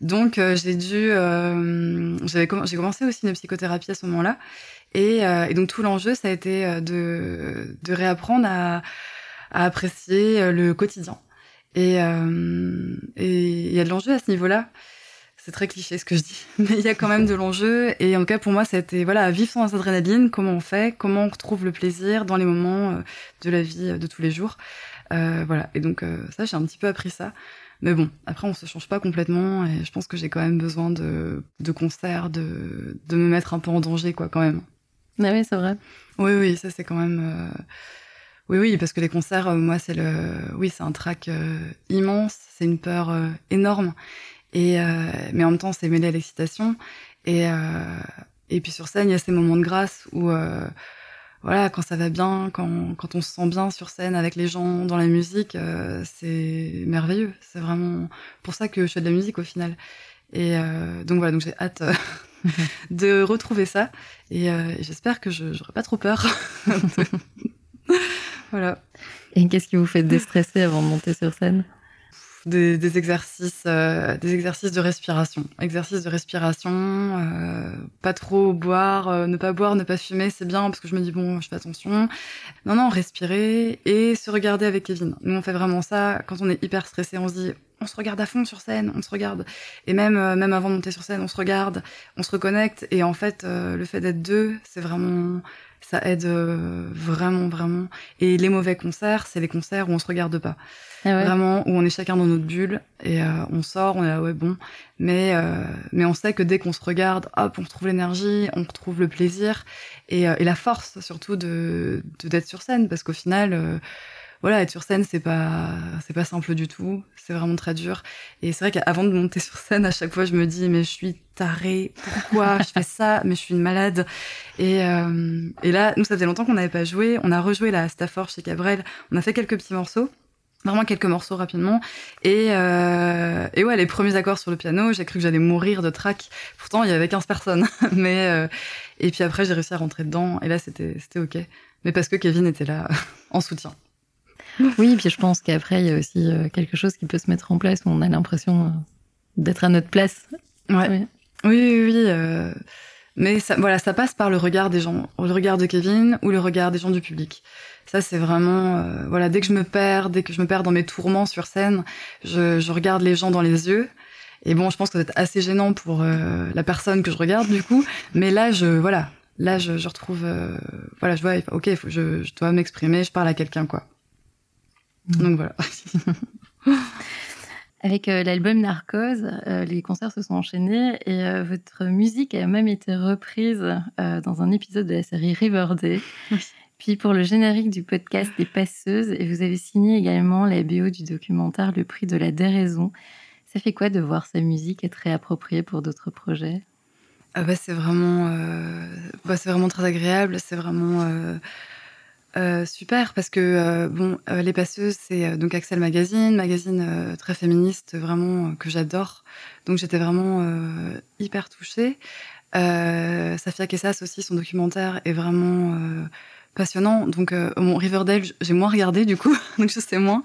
Donc euh, j'ai dû, euh, j'avais j'ai commencé aussi une psychothérapie à ce moment-là, et, et, donc tout l'enjeu ça a été de, de réapprendre à, à apprécier le quotidien. Et il y a de l'enjeu à ce niveau-là. C'est très cliché ce que je dis, mais il y a quand même de l'enjeu. Et en tout cas, pour moi, c'était voilà, vivre sans adrénaline, comment on fait, comment on trouve le plaisir dans les moments de la vie de tous les jours. Euh, voilà. Et donc euh, ça, j'ai un petit peu appris ça. Mais bon, après, on se change pas complètement et je pense que j'ai quand même besoin de, de concerts, de, de me mettre un peu en danger, quoi, quand même. Ah oui, c'est vrai. Oui, oui, ça, c'est quand même. Euh... Oui, oui, parce que les concerts, euh, moi, c'est le. Oui, c'est un track euh, immense, c'est une peur énorme. Et, mais en même temps, c'est mêlé à l'excitation. Et, et puis sur scène, il y a ces moments de grâce où voilà, quand ça va bien, quand, quand on se sent bien sur scène avec les gens dans la musique, euh, c'est merveilleux. C'est vraiment pour ça que je fais de la musique au final. Et euh, donc voilà, donc j'ai hâte euh, de retrouver ça. Et, j'espère que je n'aurai pas trop peur. voilà. Et qu'est-ce qui vous fait déstresser avant de monter sur scène? Des, exercices, euh, des exercices de respiration. Exercices de respiration, euh, pas trop boire, euh, ne pas boire, ne pas fumer, c'est bien parce que je me dis bon, je fais attention. Non, non, respirer et se regarder avec Kevin. Nous, on fait vraiment ça quand on est hyper stressé. On se dit, on se regarde à fond sur scène, on se regarde. Et même, même avant de monter sur scène, on se regarde, on se reconnecte. Et en fait, le fait d'être deux, c'est vraiment ça aide vraiment, vraiment. Et les mauvais concerts, c'est les concerts où on se regarde pas. Ah Vraiment, où on est chacun dans notre bulle et euh, on sort, on est là, ouais, bon. Mais, euh, mais on sait que dès qu'on se regarde, hop, on retrouve l'énergie, on retrouve le plaisir et, euh, et la force surtout de d'être sur scène parce qu'au final, voilà, être sur scène, c'est pas, c'est pas simple du tout. C'est vraiment très dur. Et c'est vrai qu'avant de monter sur scène, à chaque fois, je me dis, mais je suis tarée. Pourquoi je fais ça? Mais je suis une malade. Et, et là, nous, ça faisait longtemps qu'on n'avait pas joué. On a rejoué la Stafford chez Cabrel. On a fait quelques petits morceaux vraiment quelques morceaux rapidement. Et, euh, et ouais, les premiers accords sur le piano, j'ai cru que j'allais mourir de trac. Pourtant, il y avait 15 personnes. Mais, euh, et puis après, j'ai réussi à rentrer dedans. Et là, c'était OK. Mais parce que Kevin était là en soutien. Oui, puis je pense qu'après, il y a aussi euh, quelque chose qui peut se mettre en place où on a l'impression euh, d'être à notre place. Ouais. Oui, oui, oui. Euh, mais ça, voilà, ça passe par le regard des gens, le regard de Kevin ou le regard des gens du public. Ça, c'est vraiment, euh, voilà, dès que je me perds, dès que je me perds dans mes tourments sur scène, je, je regarde les gens dans les yeux. Et bon, je pense que c'est assez gênant pour euh, la personne que je regarde du coup. Mais là, je, voilà, là, je, je retrouve, euh, voilà, je vois, ok, faut, je, je dois m'exprimer, je parle à quelqu'un, quoi. Mmh. Donc voilà. Avec l'album Narcose, les concerts se sont enchaînés et votre musique a même été reprise dans un épisode de la série Riverdale. Puis pour le générique du podcast des passeuses, et vous avez signé également la BO du documentaire Le prix de la déraison. Ça fait quoi de voir sa musique être réappropriée pour d'autres projets? Ah bah c'est vraiment, euh, bah c'est vraiment très agréable, c'est vraiment euh, euh, super parce que bon, les passeuses c'est donc Axel Magazine, magazine très féministe, vraiment que j'adore. Donc j'étais vraiment hyper touchée. Safia Kessas aussi, son documentaire est vraiment passionnant. Donc, euh, bon, Riverdale, j'ai moins regardé du coup, donc je sais moins.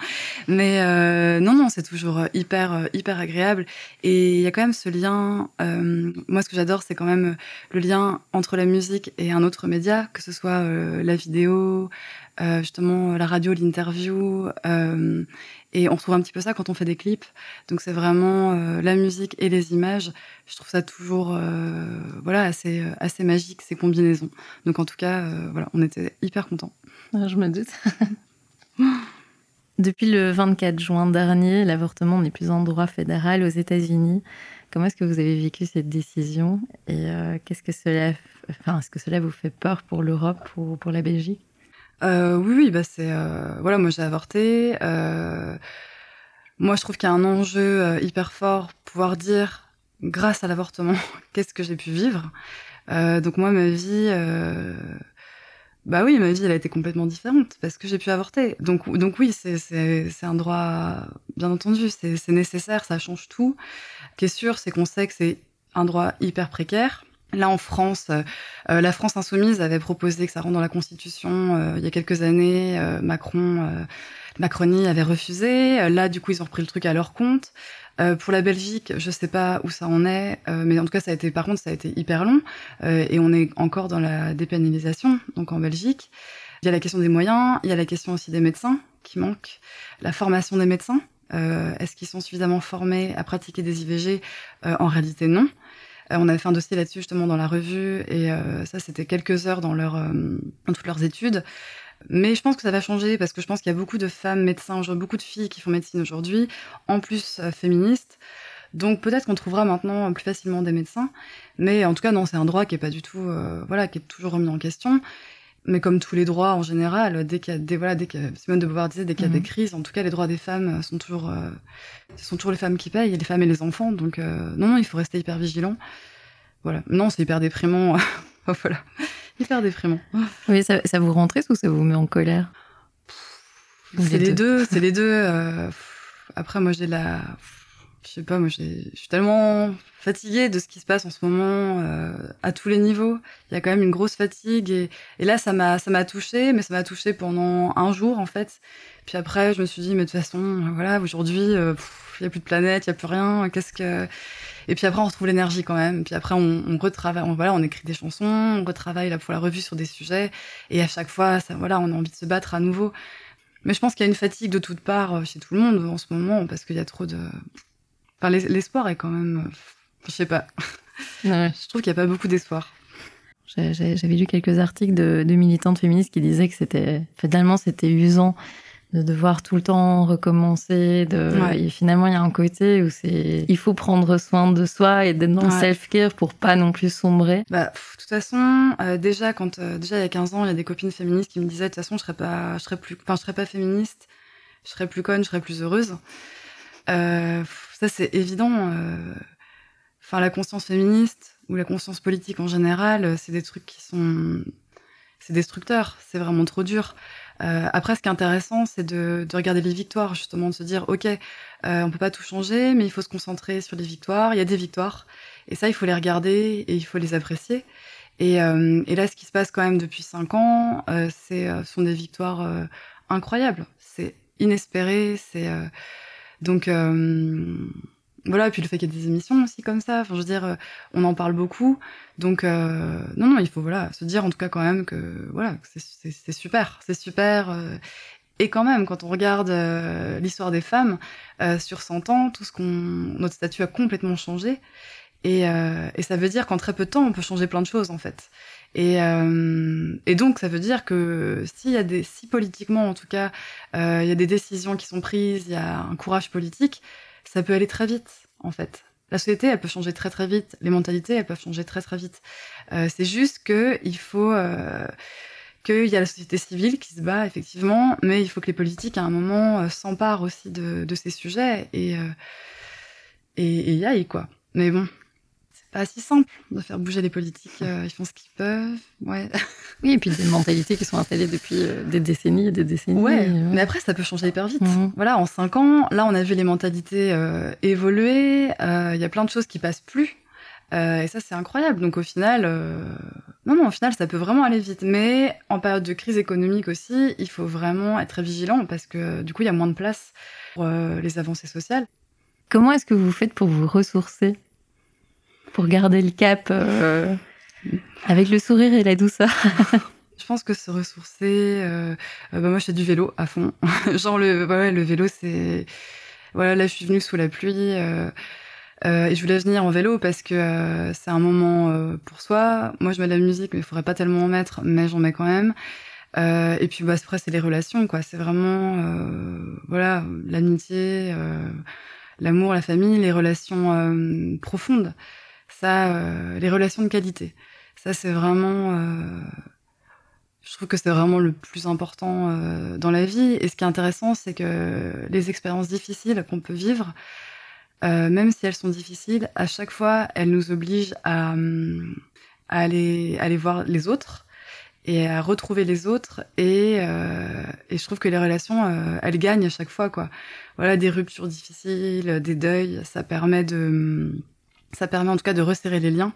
Mais euh, non, non, c'est toujours euh, hyper, euh, hyper agréable. Et il y a quand même ce lien. Euh, moi, ce que j'adore, c'est quand même le lien entre la musique et un autre média, que ce soit la vidéo, justement la radio, l'interview. euh, et on retrouve un petit peu ça quand on fait des clips. Donc c'est vraiment euh, la musique et les images. Je trouve ça toujours euh, voilà assez euh, assez magique ces combinaisons. Donc en tout cas euh, voilà, on était hyper contents. Ah, Je me doute. Depuis le 24 juin dernier, l'avortement n'est plus en droit fédéral aux États-Unis. Comment est-ce que vous avez vécu cette décision? Et euh, qu'est-ce que cela, enfin, est-ce que cela vous fait peur pour l'Europe ou pour la Belgique? Euh, oui, oui, bah c'est euh, voilà, moi j'ai avorté. euh, moi, je trouve qu'il y a un enjeu euh, hyper fort, pouvoir dire grâce à l'avortement, qu'est-ce que j'ai pu vivre. Donc moi, ma vie, bah oui, ma vie, elle a été complètement différente parce que j'ai pu avorter. Donc donc oui, c'est un droit, bien entendu, c'est nécessaire, ça change tout. Ce sûr, c'est qu'on sait que c'est un droit hyper précaire. Là, en France, euh, euh, la France insoumise avait proposé que ça rentre dans la Constitution euh, il y a quelques années. Euh, Macron, euh, Macronie avait refusé. Euh, Là, du coup, ils ont repris le truc à leur compte. Pour la Belgique, je sais pas où ça en est, mais en tout cas, ça a été, par contre, ça a été hyper long, et on est encore dans la dépénalisation, donc en Belgique. Il y a la question des moyens, il y a la question aussi des médecins qui manquent, la formation des médecins. Est-ce qu'ils sont suffisamment formés à pratiquer des IVG En réalité, non. Euh, on avait fait un dossier là-dessus justement dans la revue et euh, ça c'était quelques heures dans leur euh, dans toutes leurs études. Mais je pense que ça va changer parce que je pense qu'il y a beaucoup de femmes médecins, aujourd'hui, beaucoup de filles qui font médecine aujourd'hui, en plus féministes. Donc peut-être qu'on trouvera maintenant plus facilement des médecins, mais en tout cas non, c'est un droit qui est pas du tout, voilà, qui est toujours remis en question. Mais comme tous les droits en général, dès qu'il y a des, voilà, dès que Simone de Beauvoir disait, dès qu'il y a Mhm. des crises, en tout cas les droits des femmes sont toujours, euh, ce sont toujours les femmes qui payent, les femmes et les enfants. Donc euh, non, non, il faut rester hyper vigilant. Voilà. Non, c'est hyper déprimant. voilà, hyper déprimant. Oui, ça, ça vous rend triste ou ça vous met en colère? C'est Les deux, c'est les deux. euh, Après, moi, j'ai la, je sais pas, moi, je suis tellement fatiguée de ce qui se passe en ce moment euh, à tous les niveaux. Il y a quand même une grosse fatigue et, et là, ça m'a, ça m'a touchée, mais ça m'a touchée pendant un jour en fait. Puis après, je me suis dit, mais de toute façon, voilà, aujourd'hui, euh, il y a plus de planète, il y a plus rien. Qu'est-ce que Et puis après, on retrouve l'énergie quand même. Puis après, on, on retravaille, on, voilà, on écrit des chansons, on retravaille là pour la revue sur des sujets. Et à chaque fois, ça, voilà, on a envie de se battre à nouveau. Mais je pense qu'il y a une fatigue de toutes parts euh, chez tout le monde en ce moment parce qu'il y a trop de. Enfin, l'es- l'espoir est quand même. euh, Je sais pas. Ouais. Je trouve qu'il n'y a pas beaucoup d'espoir. J'avais lu quelques articles de, de militantes féministes qui disaient que c'était finalement c'était usant de devoir tout le temps recommencer. De, Ouais. Et finalement, il y a un côté où c'est il faut prendre soin de soi et d'être dans le Ouais. self-care pour pas non plus sombrer. Bah, pff, de toute façon, euh, déjà, quand, euh, déjà, il y a 15 ans, il y a des copines féministes qui me disaient, de toute façon, je serais pas, je serais plus, enfin, je serais pas féministe, je serais plus conne, je serais plus heureuse. Euh, pff, ça, c'est évident. euh, Enfin, la conscience féministe ou la conscience politique en général, euh, c'est des trucs qui sont, c'est destructeur. C'est vraiment trop dur. Euh, après, ce qui est intéressant, c'est de, de regarder les victoires, justement, de se dire, ok, on peut pas tout changer, mais il faut se concentrer sur les victoires. Il y a des victoires, et ça, il faut les regarder et il faut les apprécier. Et, et là, ce qui se passe quand même depuis cinq ans, c'est sont des victoires incroyables. C'est inespéré. C'est donc euh, voilà. Et puis le fait qu'il y ait des émissions aussi comme ça. Enfin, je veux dire, euh, on en parle beaucoup. Donc euh, non, non, il faut voilà se dire en tout cas quand même que voilà, c'est- super, c'est super. euh, et quand même, quand on regarde euh, l'histoire des femmes euh, sur 100 ans, tout ce qu'on, notre statut a complètement changé. Et, et ça veut dire qu'en très peu de temps, on peut changer plein de choses en fait. Et, euh, et donc, ça veut dire que s'il y a des, si politiquement en tout cas, euh, il y a des décisions qui sont prises, il y a un courage politique, ça peut aller très vite en fait. La société, elle peut changer très très vite. Les mentalités, elles peuvent changer très très vite. Euh, c'est juste que il faut euh, qu'il y a la société civile qui se bat effectivement, mais il faut que les politiques à un moment euh, s'emparent aussi de, de ces sujets et euh, et, et y aillent quoi. Mais bon, pas si simple de faire bouger les politiques. euh, ils font ce qu'ils peuvent. Ouais. Oui, et puis des mentalités qui sont installées depuis euh, des décennies et des décennies. Ouais. Mais après, ça peut changer hyper vite. Mhm. Voilà, en cinq ans, là, on a vu les mentalités euh, évoluer. euh, Il y a plein de choses qui passent plus. Euh, et ça, c'est incroyable. Donc au final, non, non, au final, ça peut vraiment aller vite. Mais en période de crise économique aussi, il faut vraiment être très vigilant parce que du coup, il y a moins de place pour les avancées sociales. Comment est-ce que vous faites pour vous ressourcer? Pour garder le cap euh, avec le sourire et la douceur Je pense que se ressourcer, euh, euh, bah moi je fais du vélo à fond. Genre le, bah le vélo c'est, voilà là je suis venue sous la pluie et je voulais venir en vélo parce que c'est un moment pour soi. Moi je mets de la musique mais il faudrait pas tellement en mettre, mais j'en mets quand même. Et puis bah après c'est les relations quoi, c'est vraiment voilà l'amitié, l'amour, la famille, les relations profondes. Euh, les relations de qualité. Ça c'est vraiment euh, je trouve que c'est vraiment le plus important euh, dans la vie. Et ce qui est intéressant, c'est que les expériences difficiles qu'on peut vivre, même si elles sont difficiles, à chaque fois, elles nous obligent à, aller, voir les autres et à retrouver les autres. Et, je trouve que les relations, elles gagnent à chaque fois. Voilà, des ruptures difficiles, des deuils, ça permet de, ça permet en tout cas de resserrer les liens.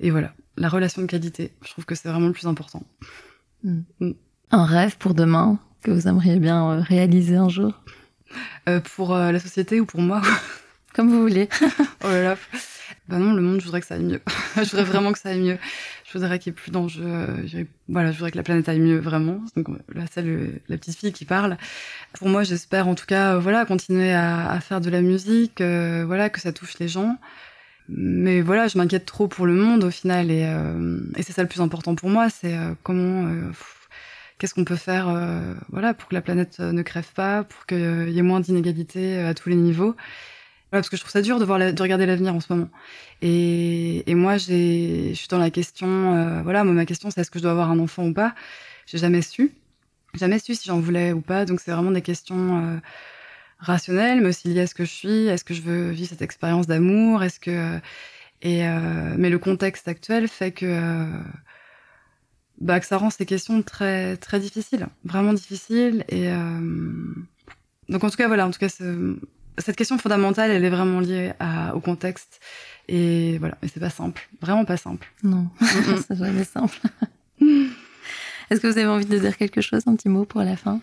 Et voilà, la relation de qualité, je trouve que c'est vraiment le plus important. Un rêve pour demain que vous aimeriez bien euh, réaliser un jour? Euh, pour euh, la société ou pour moi? Comme vous voulez. Oh là là. Bah non, le monde, je voudrais que ça aille mieux. je voudrais vraiment que ça aille mieux. Je voudrais qu'il y ait plus d'enjeux. euh, Voilà, je voudrais que la planète aille mieux, vraiment. Donc là, c'est la petite fille qui parle. Pour moi, j'espère en tout cas, voilà, continuer à, à faire de la musique, euh, voilà, que ça touche les gens. Mais voilà, je m'inquiète trop pour le monde au final, et, euh, et c'est ça le plus important pour moi, c'est euh, comment, euh, qu'est-ce qu'on peut faire, euh, voilà, pour que la planète euh, ne crève pas, pour qu'il y ait moins d'inégalités euh, à tous les niveaux. Voilà, parce que je trouve ça dur de, voir la- de regarder l'avenir en ce moment. Et, et moi, j'ai, je suis dans la question, euh, voilà, moi, ma question, c'est est-ce que je dois avoir un enfant ou pas? J'ai jamais su. Jamais su si j'en voulais ou pas. Donc, c'est vraiment des questions rationnelles, mais aussi liées à ce que je suis. Est-ce que je veux vivre cette expérience d'amour Est-ce que. Et, euh, mais le contexte actuel fait que. euh, bah, que ça rend ces questions très, très difficiles. Vraiment difficiles. Et. euh, donc, en tout cas, voilà, en tout cas, cette question fondamentale, elle est vraiment liée à- au contexte. Et voilà, et c'est pas simple, vraiment pas simple. Non, Mm, c'est jamais simple. Est-ce que vous avez envie de dire quelque chose, un petit mot pour la fin?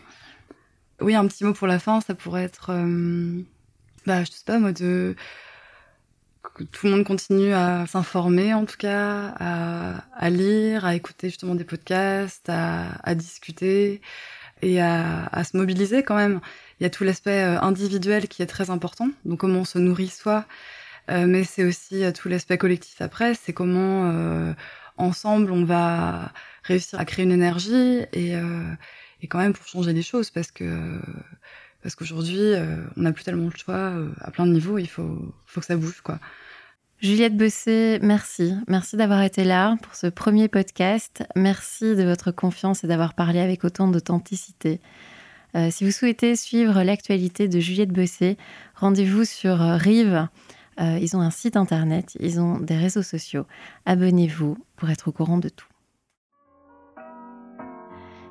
Oui, un petit mot pour la fin, ça pourrait être, euh, bah, je sais pas moi, de que tout le monde continue à s'informer, en tout cas, à, lire, à écouter justement des podcasts, à, discuter et à, se mobiliser quand même. Il y a tout l'aspect euh, individuel qui est très important, donc comment on se nourrit soi, euh, mais c'est aussi euh, tout l'aspect collectif après, c'est comment ensemble on va réussir à créer une énergie et, et quand même pour changer les choses parce que parce qu'aujourd'hui euh, on n'a plus tellement le choix euh, à plein de niveaux, il faut faut que ça bouge quoi. Juliette Bessé, merci. Merci d'avoir été là pour ce premier podcast. Merci de votre confiance et d'avoir parlé avec autant d'authenticité. Euh, si vous souhaitez suivre l'actualité de Juliette Bessé, rendez-vous sur euh, Rive. Ils ont un site internet, ils ont des réseaux sociaux. Abonnez-vous pour être au courant de tout.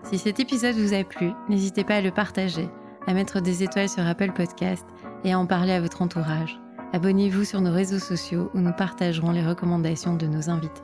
Si cet épisode vous a plu, n'hésitez pas à le partager, à mettre des étoiles sur Apple Podcast et à en parler à votre entourage. Abonnez-vous sur nos réseaux sociaux où nous partagerons les recommandations de nos invités.